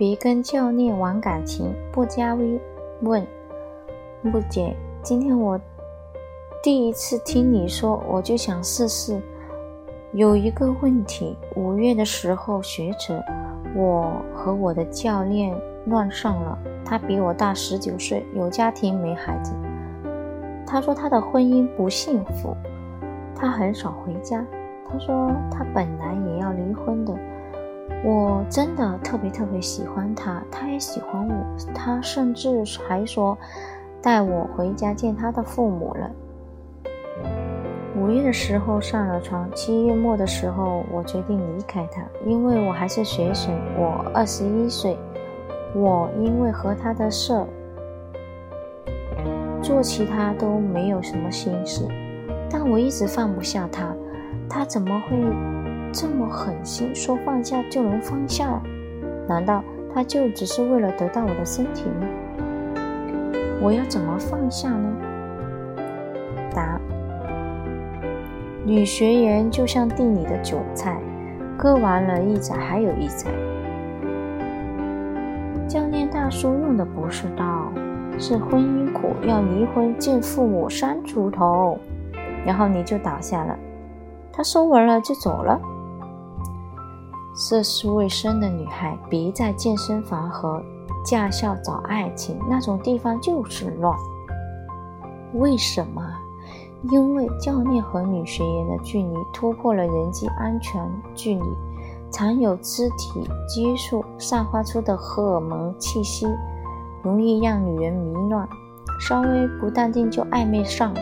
别跟教练玩感情。不加微问，木姐，今天我第一次听你说，我就想试试。有一个问题，五月的时候学车，我和我的教练乱上了。他比我大十九岁，有家庭没孩子。他说他的婚姻不幸福，他很少回家。他说他本来也要离婚的。我真的特别特别喜欢他，他也喜欢我。他甚至还说带我回家见他的父母了。五月的时候上了床，七月末的时候我决定离开他，因为我还是学生，我二十一岁。我因为和他的事儿，做其他都没有什么心思，但我一直放不下他。他怎么会这么狠心，说放下就能放下？难道他就只是为了得到我的身体吗？我要怎么放下呢？答：女学员就像地里的韭菜，割完了一宰还有一宰。教练大叔用的不是刀，是婚姻苦，要离婚见父母三出头，然后你就倒下了，他收完了就走了。涉世未深的女孩，别在健身房和驾校找爱情，那种地方就是乱。为什么？因为教练和女学员的距离突破了人际安全距离。常有肢体接触散发出的荷尔蒙气息，容易让女人迷乱，稍微不淡定就暧昧上了。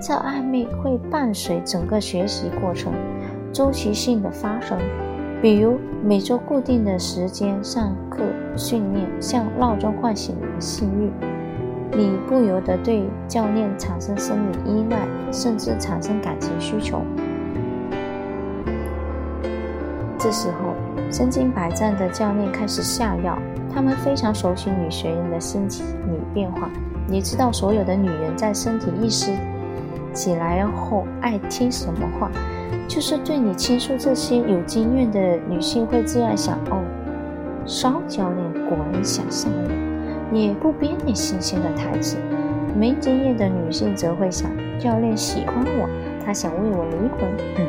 这暧昧会伴随整个学习过程，周期性的发生。比如每周固定的时间上课训练，像闹钟唤醒你的性欲，你不由得对教练产生生理依赖，甚至产生感情需求。这时候，身经百战的教练开始下药。他们非常熟悉女学员的心理变化，也知道所有的女人在身体意识起来后爱听什么话。就是对你倾诉这些有经验的女性会这样想：哦，骚教练果然想上我，也不编点新鲜的台词。没经验的女性则会想：教练喜欢我，他想为我离婚。嗯。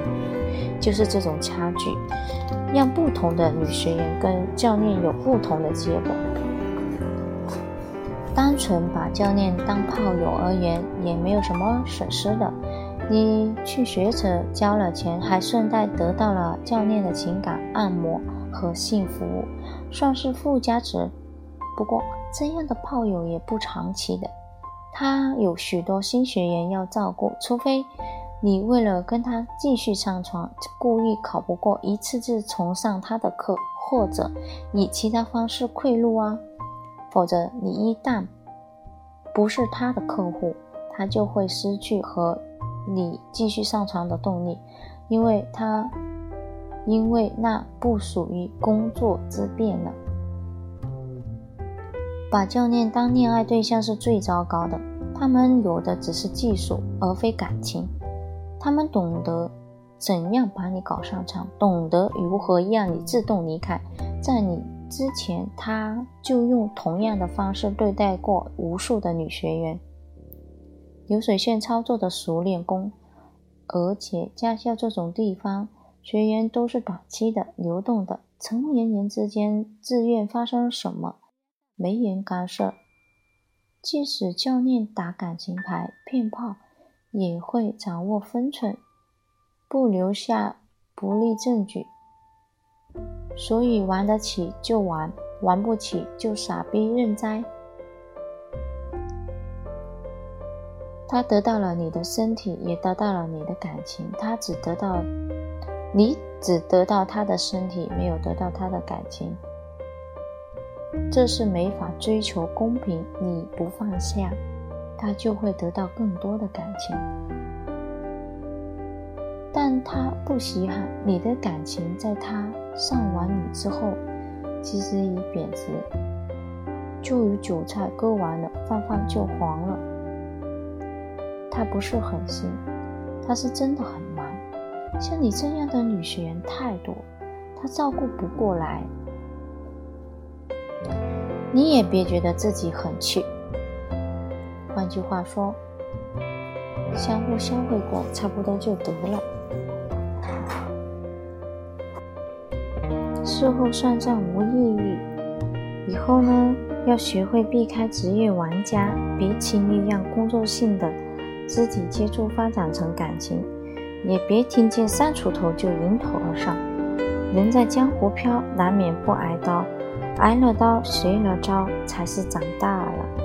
就是这种差距，让不同的女学员跟教练有不同的结果。单纯把教练当炮友而言，也没有什么损失的。你去学车交了钱，还顺带得到了教练的情感按摩和性服务，算是附加值。不过这样的炮友也不长期的，他有许多新学员要照顾，除非。你为了跟他继续上床，故意考不过，一次次重上他的课，或者以其他方式贿赂啊，否则你一旦不是他的客户，他就会失去和你继续上床的动力，因为他因为那不属于工作之便了。把教练当恋爱对象是最糟糕的，他们有的只是技术，而非感情。他们懂得怎样把你搞上场，懂得如何让你自动离开。在你之前，他就用同样的方式对待过无数的女学员，流水线操作的熟练工。而且驾校这种地方，学员都是短期的、流动的，成年人之间自愿发生什么，没人干涉。即使教练打感情牌、骗炮。也会掌握分寸，不留下不利证据，所以玩得起就玩，玩不起就傻逼认栽。他得到了你的身体，也得到了你的感情，他只得到，你只得到他的身体，没有得到他的感情，这是没法追求公平。你不放下。他就会得到更多的感情，但他不稀罕你的感情，在他上完你之后，其实已贬值，就如韭菜割完了，放放就黄了。不是狠心，他是真的很忙，像你这样的女学员太多，他照顾不过来。你也别觉得自己很气。换句话说，相互消费过，差不多就得了。事后算账无意义。以后呢，要学会避开职业玩家，别轻易让工作性的肢体接触发展成感情，也别听见三锄头就迎头而上。人在江湖飘，难免不挨刀，挨了刀，学了招，才是长大了。